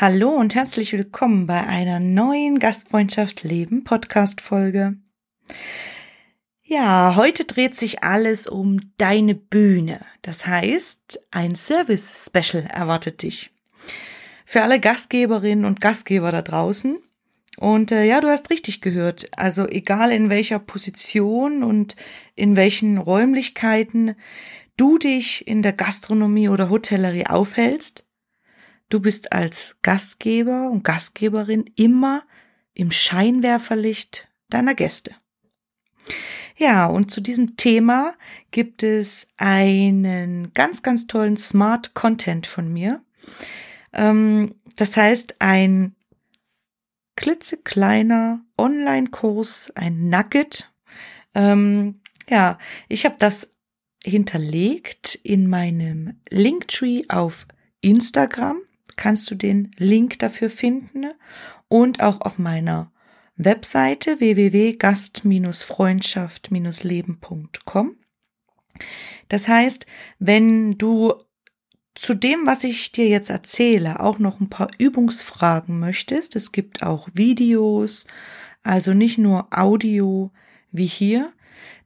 Hallo und herzlich willkommen bei einer neuen Gastfreundschaft Leben Podcast Folge. Ja, heute dreht sich alles um deine Bühne. Das heißt, ein Service Special erwartet dich. Für alle Gastgeberinnen und Gastgeber da draußen. Und äh, ja, du hast richtig gehört. Also egal in welcher Position und in welchen Räumlichkeiten du dich in der Gastronomie oder Hotellerie aufhältst, du bist als Gastgeber und Gastgeberin immer im Scheinwerferlicht deiner Gäste. Ja, und zu diesem Thema gibt es einen ganz, ganz tollen Smart Content von mir. Ähm, das heißt, ein klitzekleiner Online-Kurs, ein Nugget. Ähm, ja, ich habe das hinterlegt in meinem Linktree auf Instagram. Kannst du den Link dafür finden und auch auf meiner Webseite www.gast-freundschaft-leben.com. Das heißt, wenn du zu dem, was ich dir jetzt erzähle, auch noch ein paar Übungsfragen möchtest, es gibt auch Videos, also nicht nur Audio wie hier,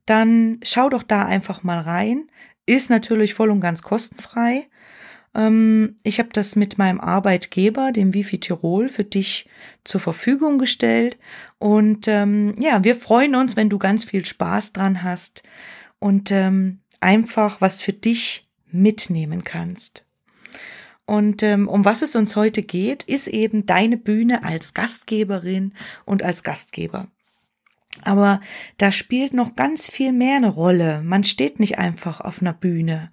dann schau doch da einfach mal rein. Ist natürlich voll und ganz kostenfrei. Ähm, ich habe das mit meinem Arbeitgeber, dem Wifi Tirol, für dich zur Verfügung gestellt. Und ähm, ja, wir freuen uns, wenn du ganz viel Spaß dran hast und ähm, einfach was für dich mitnehmen kannst. Und ähm, um was es uns heute geht, ist eben deine Bühne als Gastgeberin und als Gastgeber. Aber da spielt noch ganz viel mehr eine Rolle. Man steht nicht einfach auf einer Bühne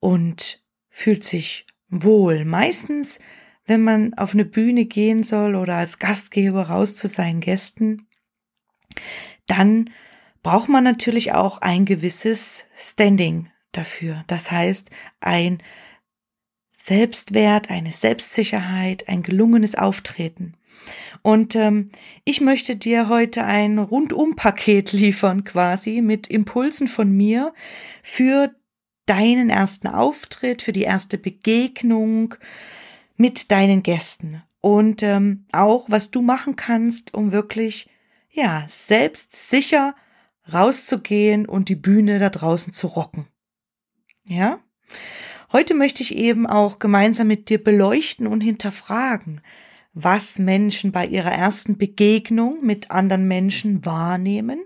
und fühlt sich wohl. Meistens, wenn man auf eine Bühne gehen soll oder als Gastgeber raus zu seinen Gästen, dann braucht man natürlich auch ein gewisses Standing dafür. Das heißt, ein Selbstwert, eine Selbstsicherheit, ein gelungenes Auftreten. Und ähm, ich möchte dir heute ein Rundum-Paket liefern, quasi mit Impulsen von mir für deinen ersten Auftritt, für die erste Begegnung mit deinen Gästen und ähm, auch was du machen kannst, um wirklich ja selbstsicher rauszugehen und die Bühne da draußen zu rocken. Ja? Heute möchte ich eben auch gemeinsam mit dir beleuchten und hinterfragen, was Menschen bei ihrer ersten Begegnung mit anderen Menschen wahrnehmen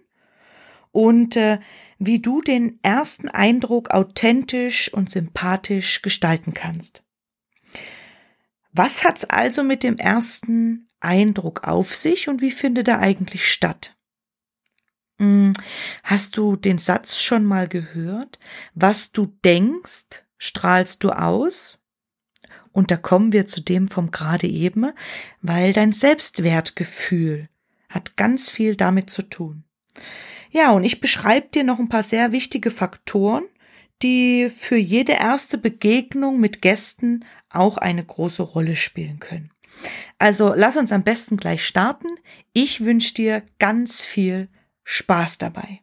und äh, wie du den ersten Eindruck authentisch und sympathisch gestalten kannst. Was hat's also mit dem ersten Eindruck auf sich und wie findet er eigentlich statt? Hm, hast du den Satz schon mal gehört? Was du denkst, strahlst du aus? Und da kommen wir zu dem vom gerade eben, weil dein Selbstwertgefühl hat ganz viel damit zu tun. Ja, und ich beschreibe dir noch ein paar sehr wichtige Faktoren, die für jede erste Begegnung mit Gästen auch eine große Rolle spielen können. Also lass uns am besten gleich starten. Ich wünsche dir ganz viel Spaß dabei.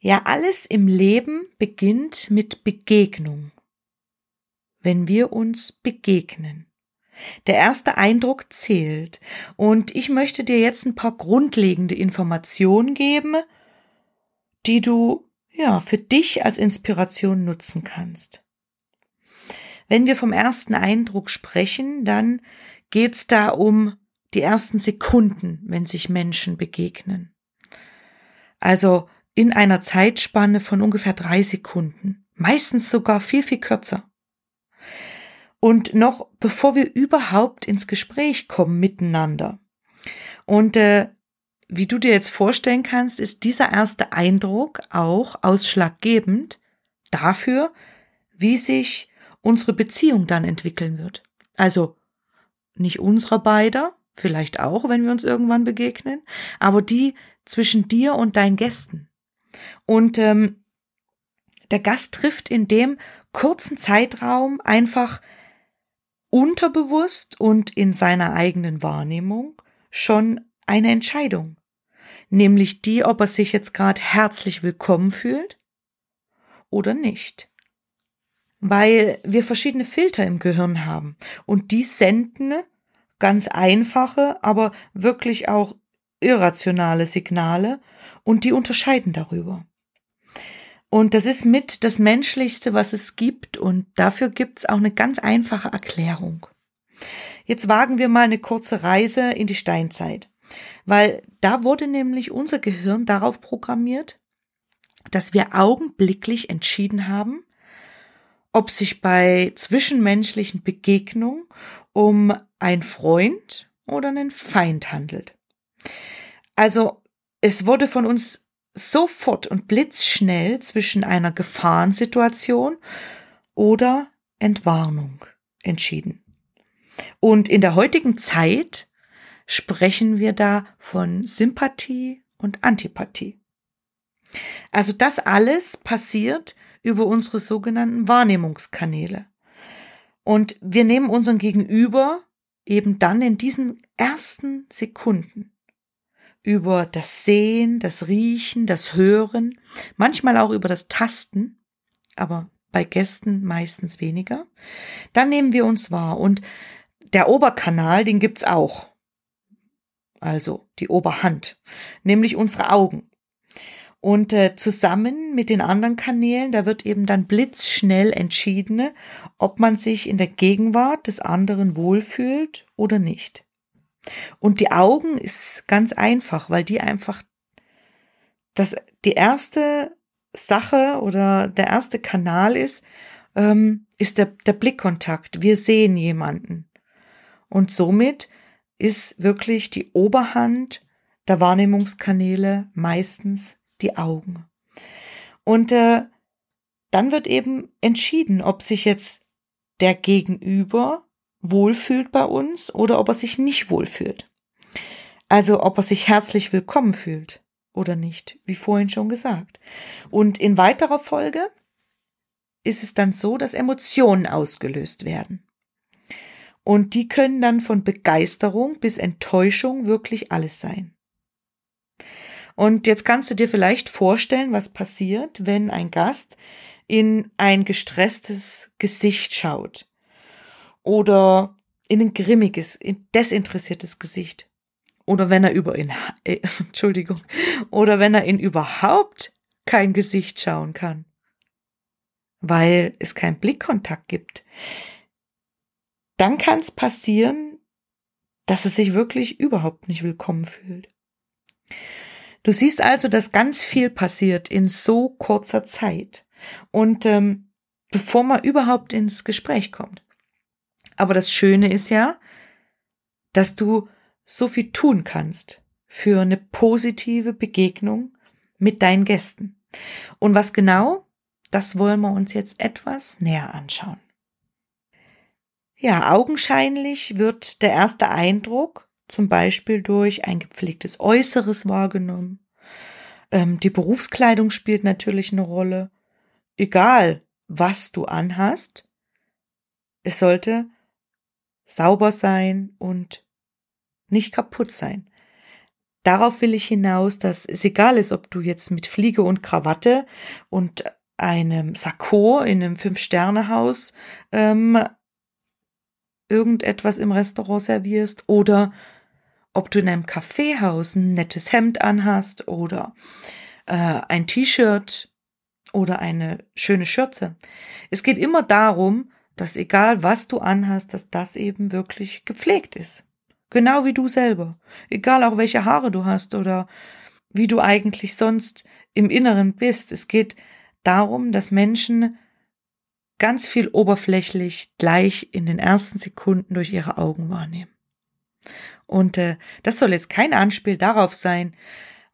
Ja, alles im Leben beginnt mit Begegnung. Wenn wir uns begegnen. Der erste Eindruck zählt. Und ich möchte dir jetzt ein paar grundlegende Informationen geben, die du ja für dich als Inspiration nutzen kannst. Wenn wir vom ersten Eindruck sprechen, dann geht's da um die ersten Sekunden, wenn sich Menschen begegnen. Also in einer Zeitspanne von ungefähr drei Sekunden, meistens sogar viel, viel kürzer. Und noch bevor wir überhaupt ins Gespräch kommen miteinander. Und äh, wie du dir jetzt vorstellen kannst, ist dieser erste Eindruck auch ausschlaggebend dafür, wie sich unsere Beziehung dann entwickeln wird. Also nicht unserer beider, vielleicht auch, wenn wir uns irgendwann begegnen, aber die zwischen dir und deinen Gästen. Und ähm, der Gast trifft in dem kurzen Zeitraum einfach unterbewusst und in seiner eigenen Wahrnehmung schon eine Entscheidung, nämlich die, ob er sich jetzt gerade herzlich willkommen fühlt oder nicht. Weil wir verschiedene Filter im Gehirn haben und die senden ganz einfache, aber wirklich auch irrationale Signale und die unterscheiden darüber. Und das ist mit das Menschlichste, was es gibt und dafür gibt's auch eine ganz einfache Erklärung. Jetzt wagen wir mal eine kurze Reise in die Steinzeit, weil da wurde nämlich unser Gehirn darauf programmiert, dass wir augenblicklich entschieden haben, ob sich bei zwischenmenschlichen Begegnungen um ein Freund oder einen Feind handelt. Also es wurde von uns sofort und blitzschnell zwischen einer Gefahrensituation oder Entwarnung entschieden. Und in der heutigen Zeit sprechen wir da von Sympathie und Antipathie. Also das alles passiert über unsere sogenannten Wahrnehmungskanäle. Und wir nehmen unseren Gegenüber eben dann in diesen ersten Sekunden über das Sehen, das Riechen, das Hören, manchmal auch über das Tasten, aber bei Gästen meistens weniger. Dann nehmen wir uns wahr und der Oberkanal, den gibt's auch. Also die Oberhand, nämlich unsere Augen. Und äh, zusammen mit den anderen Kanälen, da wird eben dann blitzschnell entschieden, ob man sich in der Gegenwart des anderen wohlfühlt oder nicht. Und die Augen ist ganz einfach, weil die einfach das die erste Sache oder der erste Kanal ist, ähm, ist der, der Blickkontakt. Wir sehen jemanden. Und somit ist wirklich die Oberhand der Wahrnehmungskanäle meistens die Augen. Und äh, dann wird eben entschieden, ob sich jetzt der Gegenüber wohlfühlt bei uns oder ob er sich nicht wohlfühlt. Also ob er sich herzlich willkommen fühlt oder nicht, wie vorhin schon gesagt. Und in weiterer Folge ist es dann so, dass Emotionen ausgelöst werden. Und die können dann von Begeisterung bis Enttäuschung wirklich alles sein. Und jetzt kannst du dir vielleicht vorstellen, was passiert, wenn ein Gast in ein gestresstes Gesicht schaut oder in ein grimmiges, desinteressiertes Gesicht. Oder wenn er über ihn, äh, Entschuldigung, oder wenn er in überhaupt kein Gesicht schauen kann. Weil es keinen Blickkontakt gibt. Dann kann es passieren, dass er sich wirklich überhaupt nicht willkommen fühlt. Du siehst also, dass ganz viel passiert in so kurzer Zeit. Und ähm, bevor man überhaupt ins Gespräch kommt. Aber das Schöne ist ja, dass du so viel tun kannst für eine positive Begegnung mit deinen Gästen. Und was genau, das wollen wir uns jetzt etwas näher anschauen. Ja, augenscheinlich wird der erste Eindruck zum Beispiel durch ein gepflegtes Äußeres wahrgenommen. Ähm, die Berufskleidung spielt natürlich eine Rolle. Egal, was du anhast, es sollte sauber sein und nicht kaputt sein. Darauf will ich hinaus, dass es egal ist, ob du jetzt mit Fliege und Krawatte und einem Sakko in einem Fünf-Sterne-Haus ähm, irgendetwas im Restaurant servierst oder ob du in einem Kaffeehaus ein nettes Hemd anhast oder äh, ein T-Shirt oder eine schöne Schürze. Es geht immer darum, dass egal was du anhast, dass das eben wirklich gepflegt ist. Genau wie du selber. Egal auch welche Haare du hast oder wie du eigentlich sonst im Inneren bist. Es geht darum, dass Menschen ganz viel oberflächlich gleich in den ersten Sekunden durch ihre Augen wahrnehmen. Und äh, das soll jetzt kein Anspiel darauf sein,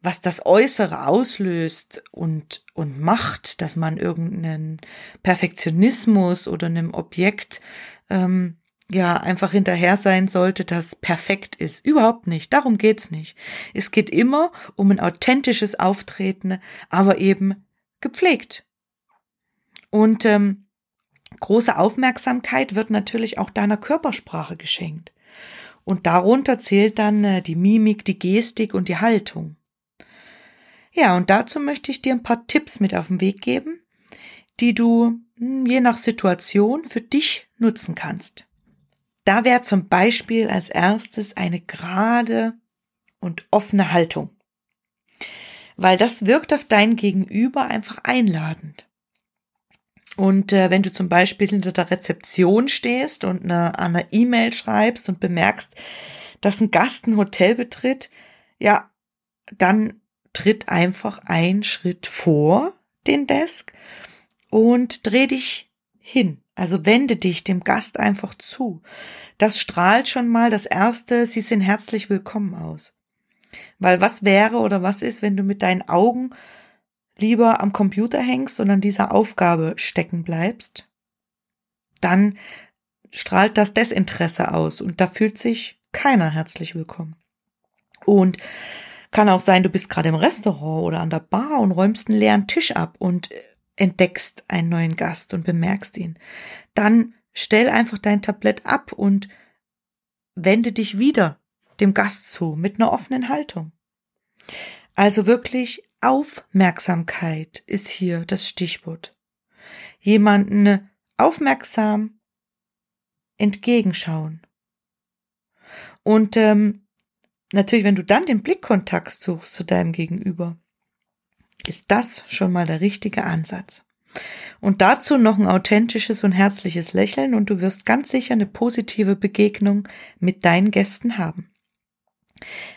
was das Äußere auslöst und, und macht, dass man irgendeinen Perfektionismus oder einem Objekt ähm, ja einfach hinterher sein sollte, das perfekt ist. Überhaupt nicht. Darum geht's nicht. Es geht immer um ein authentisches Auftreten, aber eben gepflegt. Und ähm, große Aufmerksamkeit wird natürlich auch deiner Körpersprache geschenkt. Und darunter zählt dann äh, die Mimik, die Gestik und die Haltung. Ja, und dazu möchte ich dir ein paar Tipps mit auf den Weg geben, die du hm, je nach Situation für dich nutzen kannst. Da wäre zum Beispiel als erstes eine gerade und offene Haltung. Weil das wirkt auf dein Gegenüber einfach einladend. Und äh, wenn du zum Beispiel hinter der Rezeption stehst und eine, an einer E-Mail schreibst und bemerkst, dass ein Gast ein Hotel betritt, ja, dann tritt einfach einen Schritt vor den Desk und dreh dich hin. Also wende dich dem Gast einfach zu. Das strahlt schon mal das erste, Sie sind herzlich willkommen aus. Weil was wäre oder was ist, wenn du mit deinen Augen lieber am Computer hängst und an dieser Aufgabe stecken bleibst? Dann strahlt das Desinteresse aus und da fühlt sich keiner herzlich willkommen. Und kann auch sein, du bist gerade im Restaurant oder an der Bar und räumst einen leeren Tisch ab und entdeckst einen neuen Gast und bemerkst ihn, dann stell einfach dein Tablett ab und wende dich wieder dem Gast zu mit einer offenen Haltung. Also wirklich Aufmerksamkeit ist hier das Stichwort. Jemanden aufmerksam entgegenschauen. Und ähm, natürlich, wenn du dann den Blickkontakt suchst zu deinem Gegenüber, ist das schon mal der richtige Ansatz. Und dazu noch ein authentisches und herzliches Lächeln und du wirst ganz sicher eine positive Begegnung mit deinen Gästen haben.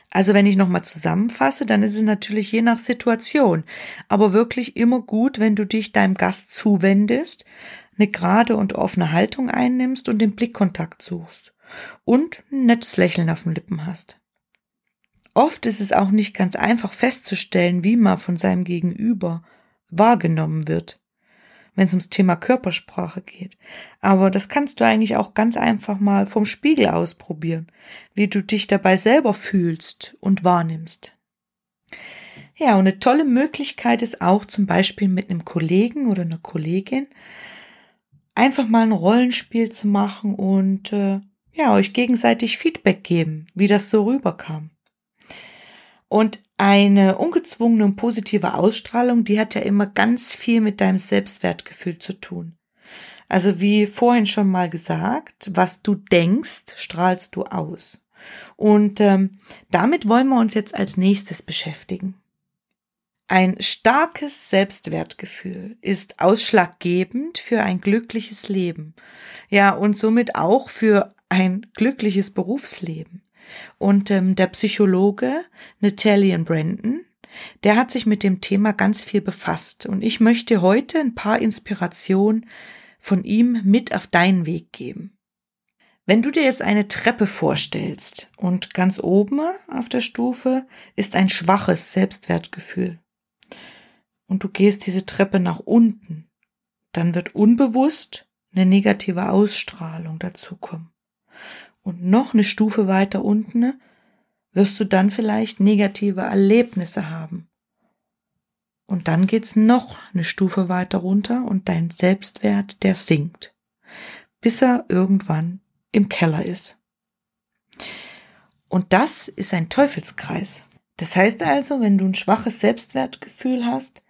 Also wenn ich nochmal zusammenfasse, dann ist es natürlich je nach Situation, aber wirklich immer gut, wenn du dich deinem Gast zuwendest, eine gerade und offene Haltung einnimmst und den Blickkontakt suchst und ein nettes Lächeln auf den Lippen hast. Oft ist es auch nicht ganz einfach festzustellen, wie man von seinem Gegenüber wahrgenommen wird, wenn es ums Thema Körpersprache geht. Aber das kannst du eigentlich auch ganz einfach mal vom Spiegel ausprobieren, wie du dich dabei selber fühlst und wahrnimmst. Ja, und eine tolle Möglichkeit ist auch zum Beispiel mit einem Kollegen oder einer Kollegin einfach mal ein Rollenspiel zu machen und äh, ja, euch gegenseitig Feedback geben, wie das so rüberkam. Und eine ungezwungene und positive Ausstrahlung, die hat ja immer ganz viel mit deinem Selbstwertgefühl zu tun. Also wie vorhin schon mal gesagt, was du denkst, strahlst du aus. Und ähm, damit wollen wir uns jetzt als nächstes beschäftigen. Ein starkes Selbstwertgefühl ist ausschlaggebend für ein glückliches Leben. Ja, und somit auch für ein glückliches Berufsleben. Und ähm, der Psychologe Natalian Brandon, der hat sich mit dem Thema ganz viel befasst. Und ich möchte heute ein paar Inspirationen von ihm mit auf deinen Weg geben. Wenn du dir jetzt eine Treppe vorstellst und ganz oben auf der Stufe ist ein schwaches Selbstwertgefühl und du gehst diese Treppe nach unten, dann wird unbewusst eine negative Ausstrahlung dazukommen und noch eine Stufe weiter unten wirst du dann vielleicht negative Erlebnisse haben. Und dann geht's noch eine Stufe weiter runter und dein Selbstwert, der sinkt, bis er irgendwann im Keller ist. Und das ist ein Teufelskreis. Das heißt also, wenn du ein schwaches Selbstwertgefühl hast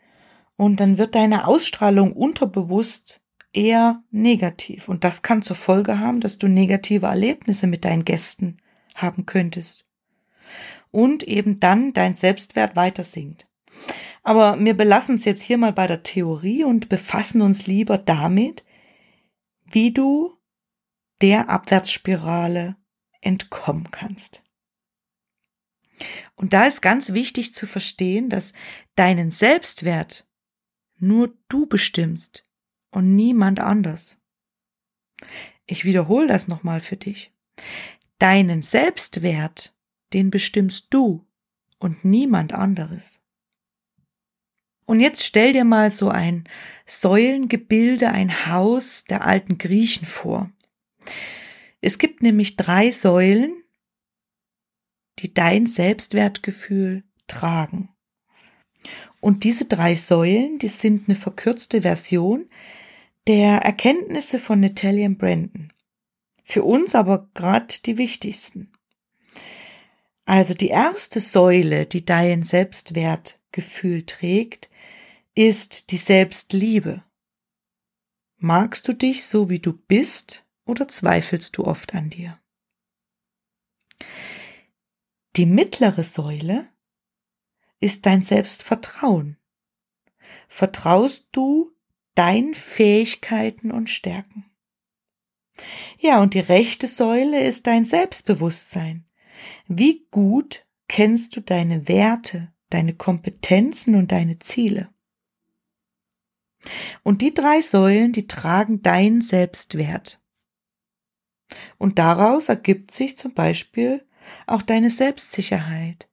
und dann wird deine Ausstrahlung unterbewusst eher negativ. Und das kann zur Folge haben, dass du negative Erlebnisse mit deinen Gästen haben könntest. Und eben dann dein Selbstwert weiter sinkt. Aber wir belassen es jetzt hier mal bei der Theorie und befassen uns lieber damit, wie du der Abwärtsspirale entkommen kannst. Und da ist ganz wichtig zu verstehen, dass deinen Selbstwert nur du bestimmst und niemand anders. Ich wiederhole das nochmal für dich. Deinen Selbstwert den bestimmst du und niemand anderes. Und jetzt stell dir mal so ein Säulengebilde, ein Haus der alten Griechen vor. Es gibt nämlich drei Säulen, die dein Selbstwertgefühl tragen. Und diese drei Säulen, die sind eine verkürzte Version der Erkenntnisse von Natalia Brandon. Für uns aber gerade die wichtigsten. Also die erste Säule, die dein Selbstwertgefühl trägt, ist die Selbstliebe. Magst du dich so, wie du bist, oder zweifelst du oft an dir? Die mittlere Säule ist dein Selbstvertrauen. Vertraust du deinen Fähigkeiten und Stärken? Ja, und die rechte Säule ist dein Selbstbewusstsein. Wie gut kennst du deine Werte, deine Kompetenzen und deine Ziele? Und die drei Säulen, die tragen deinen Selbstwert. Und daraus ergibt sich zum Beispiel auch deine Selbstsicherheit,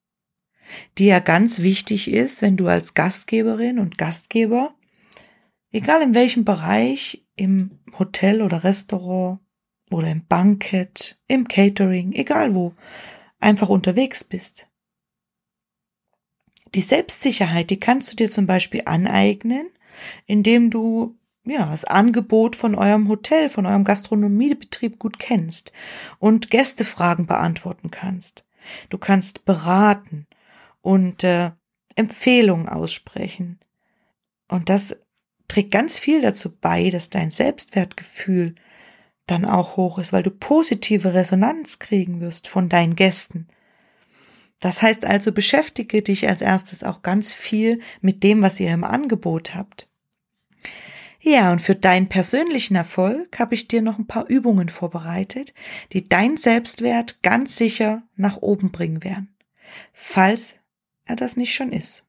die ja ganz wichtig ist, wenn du als Gastgeberin und Gastgeber, egal in welchem Bereich, im Hotel oder Restaurant oder im Bankett, im Catering, egal wo, einfach unterwegs bist. Die Selbstsicherheit, die kannst du dir zum Beispiel aneignen, indem du ja, das Angebot von eurem Hotel, von eurem Gastronomiebetrieb gut kennst und Gästefragen beantworten kannst. Du kannst beraten und äh, Empfehlungen aussprechen. Und das trägt ganz viel dazu bei, dass dein Selbstwertgefühl dann auch hoch ist, weil du positive Resonanz kriegen wirst von deinen Gästen. Das heißt also, beschäftige dich als erstes auch ganz viel mit dem, was ihr im Angebot habt. Ja, und für deinen persönlichen Erfolg habe ich dir noch ein paar Übungen vorbereitet, die dein Selbstwert ganz sicher nach oben bringen werden, falls er das nicht schon ist.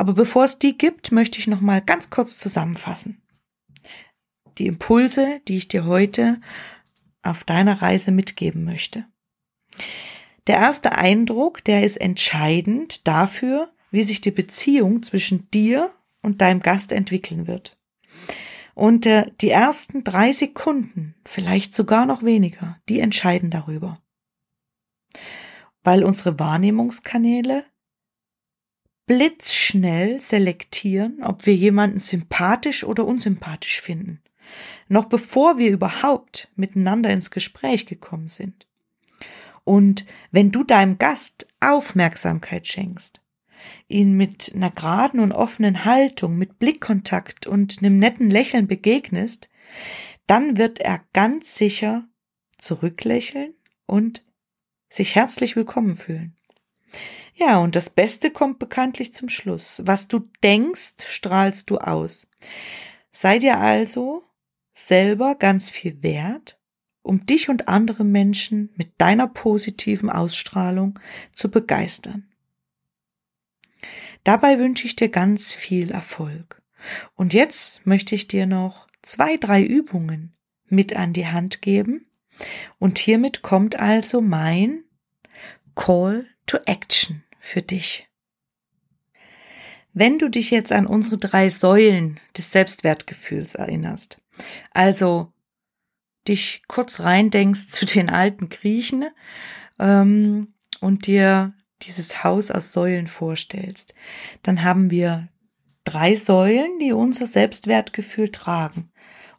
Aber bevor es die gibt, möchte ich noch mal ganz kurz zusammenfassen. Die Impulse, die ich dir heute auf deiner Reise mitgeben möchte. Der erste Eindruck, der ist entscheidend dafür, wie sich die Beziehung zwischen dir und deinem Gast entwickeln wird. Und äh, die ersten drei Sekunden, vielleicht sogar noch weniger, die entscheiden darüber. Weil unsere Wahrnehmungskanäle blitzschnell selektieren, ob wir jemanden sympathisch oder unsympathisch finden. Noch bevor wir überhaupt miteinander ins Gespräch gekommen sind. Und wenn du deinem Gast Aufmerksamkeit schenkst, ihn mit einer geraden und offenen Haltung, mit Blickkontakt und einem netten Lächeln begegnest, dann wird er ganz sicher zurücklächeln und sich herzlich willkommen fühlen. Ja, und das Beste kommt bekanntlich zum Schluss. Was du denkst, strahlst du aus. Sei dir also selber ganz viel wert, um dich und andere Menschen mit deiner positiven Ausstrahlung zu begeistern. Dabei wünsche ich dir ganz viel Erfolg. Und jetzt möchte ich dir noch zwei, drei Übungen mit an die Hand geben. Und hiermit kommt also mein Call to Action für dich. Wenn du dich jetzt an unsere drei Säulen des Selbstwertgefühls erinnerst, also dich kurz reindenkst zu den alten Griechen ähm, und dir dieses Haus aus Säulen vorstellst, dann haben wir drei Säulen, die unser Selbstwertgefühl tragen.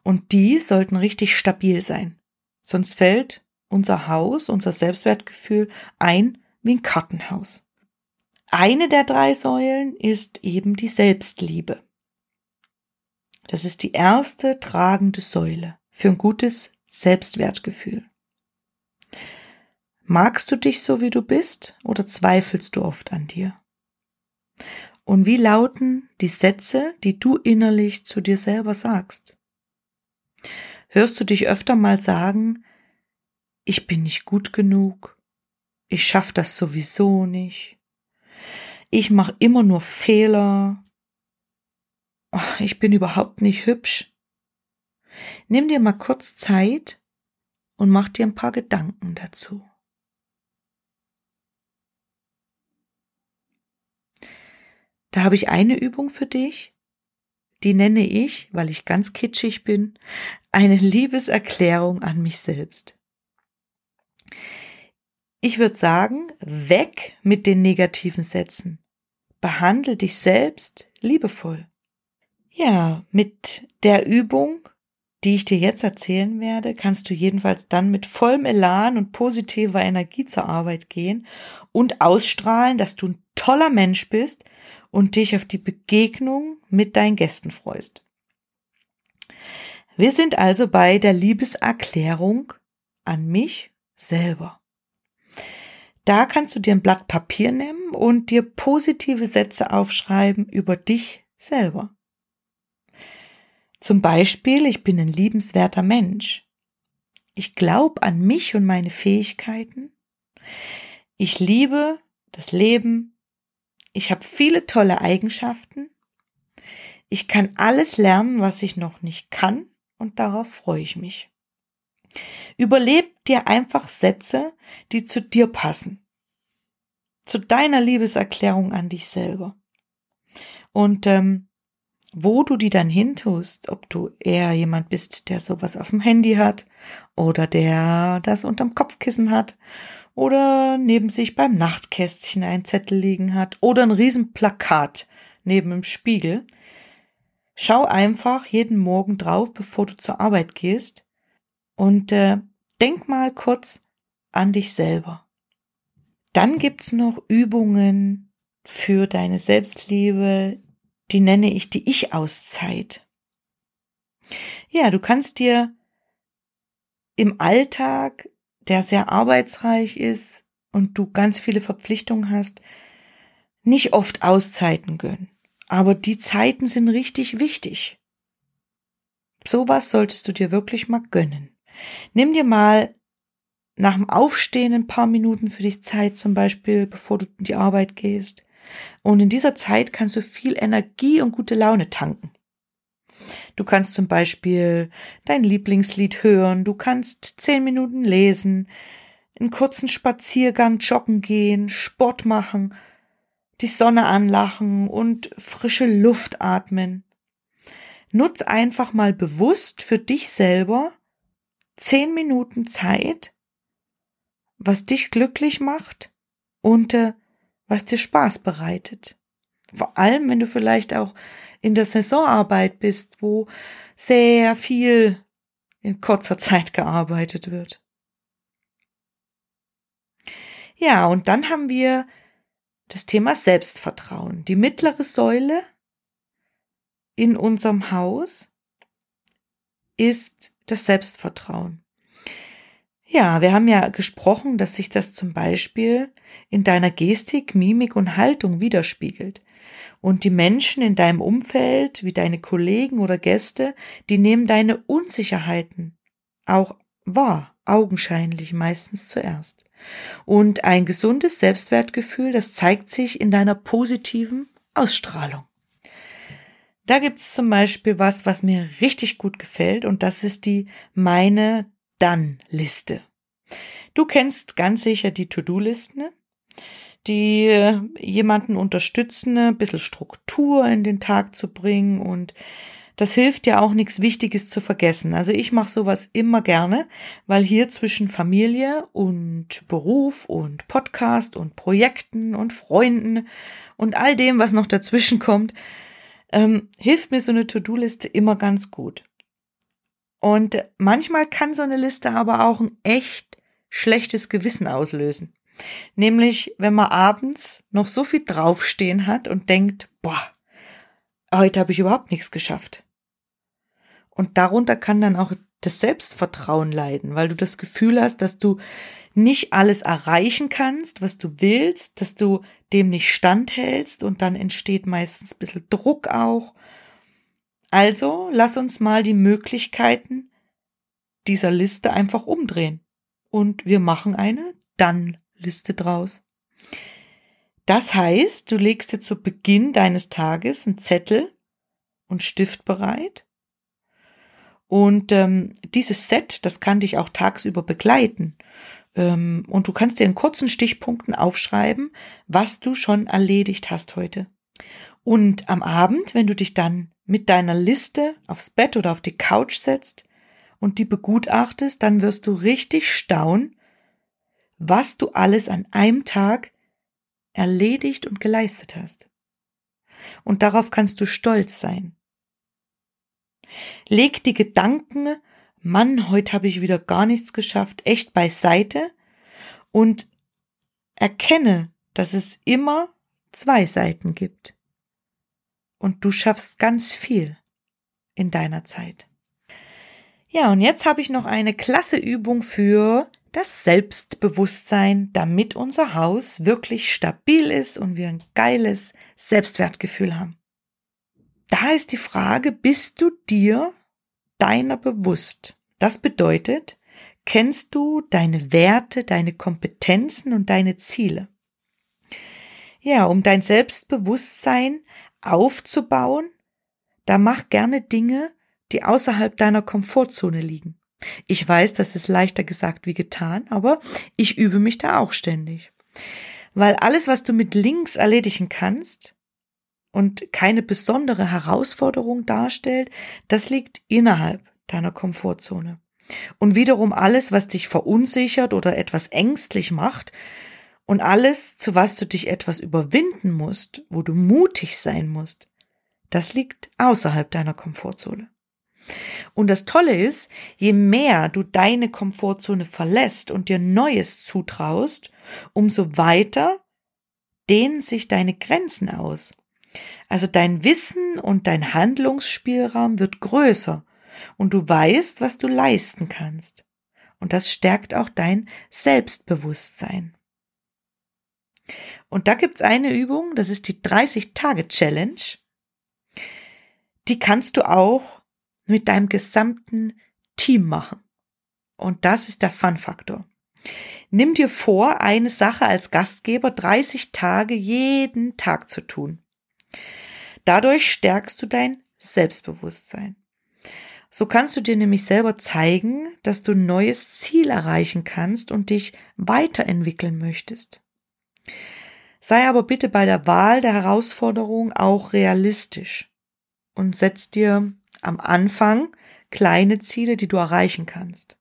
Und die sollten richtig stabil sein. Sonst fällt unser Haus, unser Selbstwertgefühl ein wie ein Kartenhaus. Eine der drei Säulen ist eben die Selbstliebe. Das ist die erste tragende Säule für ein gutes Selbstwertgefühl. Magst du dich so, wie du bist, oder zweifelst du oft an dir? Und wie lauten die Sätze, die du innerlich zu dir selber sagst? Hörst du dich öfter mal sagen, ich bin nicht gut genug, ich schaffe das sowieso nicht, ich mache immer nur Fehler, ich bin überhaupt nicht hübsch. Nimm dir mal kurz Zeit und mach dir ein paar Gedanken dazu. Da habe ich eine Übung für dich, die nenne ich, weil ich ganz kitschig bin, eine Liebeserklärung an mich selbst. Ich würde sagen, weg mit den negativen Sätzen. Behandle dich selbst liebevoll. Ja, mit der Übung, die ich dir jetzt erzählen werde, kannst du jedenfalls dann mit vollem Elan und positiver Energie zur Arbeit gehen und ausstrahlen, dass du ein toller Mensch bist und dich auf die Begegnung mit deinen Gästen freust. Wir sind also bei der Liebeserklärung an mich selber. Da kannst du dir ein Blatt Papier nehmen und dir positive Sätze aufschreiben über dich selber. Zum Beispiel, ich bin ein liebenswerter Mensch. Ich glaube an mich und meine Fähigkeiten. Ich liebe das Leben. Ich habe viele tolle Eigenschaften. Ich kann alles lernen, was ich noch nicht kann, und darauf freue ich mich. Überleb dir einfach Sätze, die zu dir passen. Zu deiner Liebeserklärung an dich selber. Und ähm, wo du die dann hintust, ob du eher jemand bist, der sowas auf dem Handy hat oder der das unterm Kopfkissen hat oder neben sich beim Nachtkästchen ein Zettel liegen hat oder ein Riesenplakat neben dem Spiegel. Schau einfach jeden Morgen drauf, bevor du zur Arbeit gehst und äh, denk mal kurz an dich selber. Dann gibt's noch Übungen für deine Selbstliebe, die nenne ich die Ich-Auszeit. Ja, du kannst dir im Alltag, der sehr arbeitsreich ist und du ganz viele Verpflichtungen hast, nicht oft Auszeiten gönnen. Aber die Zeiten sind richtig wichtig. Sowas solltest du dir wirklich mal gönnen. Nimm dir mal nach dem Aufstehen ein paar Minuten für dich Zeit, zum Beispiel, bevor du in die Arbeit gehst. Und in dieser Zeit kannst du viel Energie und gute Laune tanken. Du kannst zum Beispiel dein Lieblingslied hören, du kannst zehn Minuten lesen, einen kurzen Spaziergang joggen gehen, Sport machen, die Sonne anlachen und frische Luft atmen. Nutz einfach mal bewusst für dich selber zehn Minuten Zeit, was dich glücklich macht und äh, was dir Spaß bereitet. Vor allem, wenn du vielleicht auch in der Saisonarbeit bist, wo sehr viel in kurzer Zeit gearbeitet wird. Ja, und dann haben wir das Thema Selbstvertrauen. Die mittlere Säule in unserem Haus ist das Selbstvertrauen. Ja, wir haben ja gesprochen, dass sich das zum Beispiel in deiner Gestik, Mimik und Haltung widerspiegelt. Und die Menschen in deinem Umfeld, wie deine Kollegen oder Gäste, die nehmen deine Unsicherheiten auch wahr, augenscheinlich meistens zuerst. Und ein gesundes Selbstwertgefühl, das zeigt sich in deiner positiven Ausstrahlung. Da gibt's zum Beispiel was, was mir richtig gut gefällt, und das ist die meine dann-Liste. Du kennst ganz sicher die To-Do-Listen, ne? die äh, jemanden unterstützen, ein bisschen Struktur in den Tag zu bringen und das hilft ja auch nichts Wichtiges zu vergessen. Also ich mache sowas immer gerne, weil hier zwischen Familie und Beruf und Podcast und Projekten und Freunden und all dem, was noch dazwischen kommt, ähm, hilft mir so eine To-Do-Liste immer ganz gut. Und manchmal kann so eine Liste aber auch ein echt schlechtes Gewissen auslösen. Nämlich, wenn man abends noch so viel draufstehen hat und denkt, boah, heute habe ich überhaupt nichts geschafft. Und darunter kann dann auch das Selbstvertrauen leiden, weil du das Gefühl hast, dass du nicht alles erreichen kannst, was du willst, dass du dem nicht standhältst und dann entsteht meistens ein bisschen Druck auch also lass uns mal die Möglichkeiten dieser Liste einfach umdrehen. Und wir machen eine Dann-Liste draus. Das heißt, du legst dir zu Beginn deines Tages einen Zettel und Stift bereit. Und ähm, dieses Set, das kann dich auch tagsüber begleiten. Ähm, und du kannst dir in kurzen Stichpunkten aufschreiben, was du schon erledigt hast heute. Und am Abend, wenn du dich dann mit deiner Liste aufs Bett oder auf die Couch setzt und die begutachtest, dann wirst du richtig staunen, was du alles an einem Tag erledigt und geleistet hast. Und darauf kannst du stolz sein. Leg die Gedanken, Mann, heute habe ich wieder gar nichts geschafft, echt beiseite und erkenne, dass es immer zwei Seiten gibt. Und du schaffst ganz viel in deiner Zeit. Ja, und jetzt habe ich noch eine klasse Übung für das Selbstbewusstsein, damit unser Haus wirklich stabil ist und wir ein geiles Selbstwertgefühl haben. Da ist die Frage, bist du dir deiner bewusst? Das bedeutet, kennst du deine Werte, deine Kompetenzen und deine Ziele? Ja, um dein Selbstbewusstsein aufzubauen, da mach gerne Dinge, die außerhalb deiner Komfortzone liegen. Ich weiß, das ist leichter gesagt wie getan, aber ich übe mich da auch ständig. Weil alles, was du mit links erledigen kannst und keine besondere Herausforderung darstellt, das liegt innerhalb deiner Komfortzone. Und wiederum alles, was dich verunsichert oder etwas ängstlich macht, und alles, zu was du dich etwas überwinden musst, wo du mutig sein musst, das liegt außerhalb deiner Komfortzone. Und das Tolle ist, je mehr du deine Komfortzone verlässt und dir Neues zutraust, umso weiter dehnen sich deine Grenzen aus. Also dein Wissen und dein Handlungsspielraum wird größer und du weißt, was du leisten kannst. Und das stärkt auch dein Selbstbewusstsein. Und da gibt's eine Übung, das ist die 30-Tage-Challenge. Die kannst du auch mit deinem gesamten Team machen. Und das ist der Fun-Faktor. Nimm dir vor, eine Sache als Gastgeber 30 Tage jeden Tag zu tun. Dadurch stärkst du dein Selbstbewusstsein. So kannst du dir nämlich selber zeigen, dass du ein neues Ziel erreichen kannst und dich weiterentwickeln möchtest. Sei aber bitte bei der Wahl der Herausforderung auch realistisch und setz dir am Anfang kleine Ziele, die du erreichen kannst.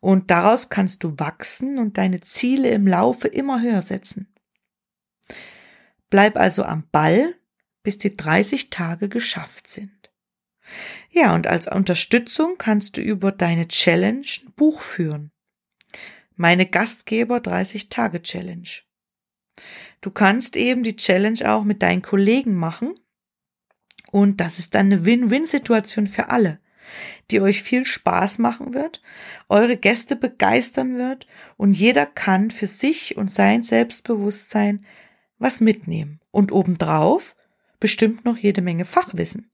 Und daraus kannst du wachsen und deine Ziele im Laufe immer höher setzen. Bleib also am Ball, bis die 30 Tage geschafft sind. Ja, und als Unterstützung kannst du über deine Challenge ein Buch führen. Meine Gastgeber 30 Tage Challenge. Du kannst eben die Challenge auch mit deinen Kollegen machen und das ist dann eine Win-Win-Situation für alle, die euch viel Spaß machen wird, eure Gäste begeistern wird und jeder kann für sich und sein Selbstbewusstsein was mitnehmen. Und obendrauf bestimmt noch jede Menge Fachwissen.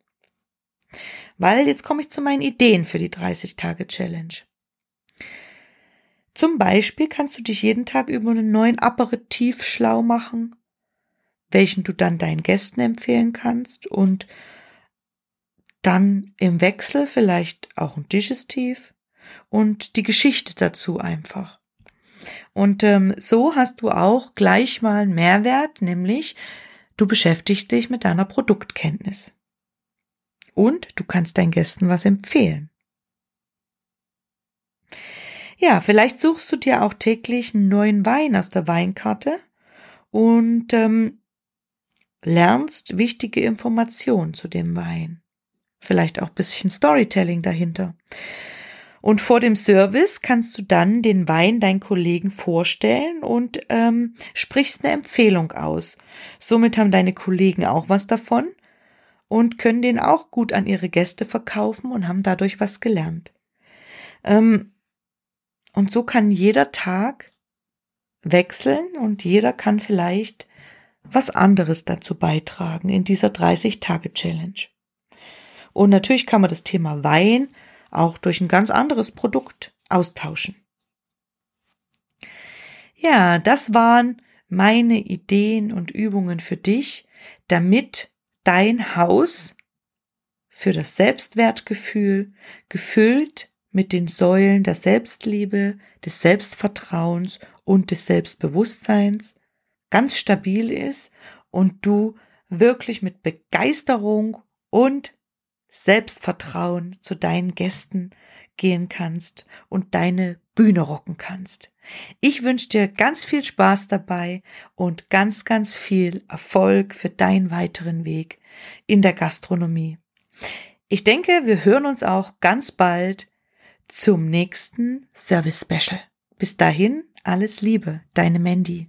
Weil jetzt komme ich zu meinen Ideen für die 30-Tage-Challenge. Zum Beispiel kannst du dich jeden Tag über einen neuen Aperitif schlau machen welchen du dann deinen Gästen empfehlen kannst und dann im Wechsel vielleicht auch ein Digestiv und die Geschichte dazu einfach. Und ähm, so hast du auch gleich mal einen Mehrwert, nämlich du beschäftigst dich mit deiner Produktkenntnis. Und du kannst deinen Gästen was empfehlen. Ja, vielleicht suchst du dir auch täglich einen neuen Wein aus der Weinkarte und ähm, lernst wichtige Informationen zu dem Wein. Vielleicht auch bisschen Storytelling dahinter. Und vor dem Service kannst du dann den Wein deinen Kollegen vorstellen und ähm, sprichst eine Empfehlung aus. Somit haben deine Kollegen auch was davon und können den auch gut an ihre Gäste verkaufen und haben dadurch was gelernt. Ähm, und so kann jeder Tag wechseln und jeder kann vielleicht was anderes dazu beitragen in dieser 30-Tage-Challenge. Und natürlich kann man das Thema Wein auch durch ein ganz anderes Produkt austauschen. Ja, das waren meine Ideen und Übungen für dich, damit dein Haus für das Selbstwertgefühl gefüllt mit den Säulen der Selbstliebe, des Selbstvertrauens und des Selbstbewusstseins ganz stabil ist und du wirklich mit Begeisterung und Selbstvertrauen zu deinen Gästen gehen kannst und deine Bühne rocken kannst. Ich wünsche dir ganz viel Spaß dabei und ganz, ganz viel Erfolg für deinen weiteren Weg in der Gastronomie. Ich denke, wir hören uns auch ganz bald zum nächsten Service Special. Bis dahin, alles Liebe, deine Mandy.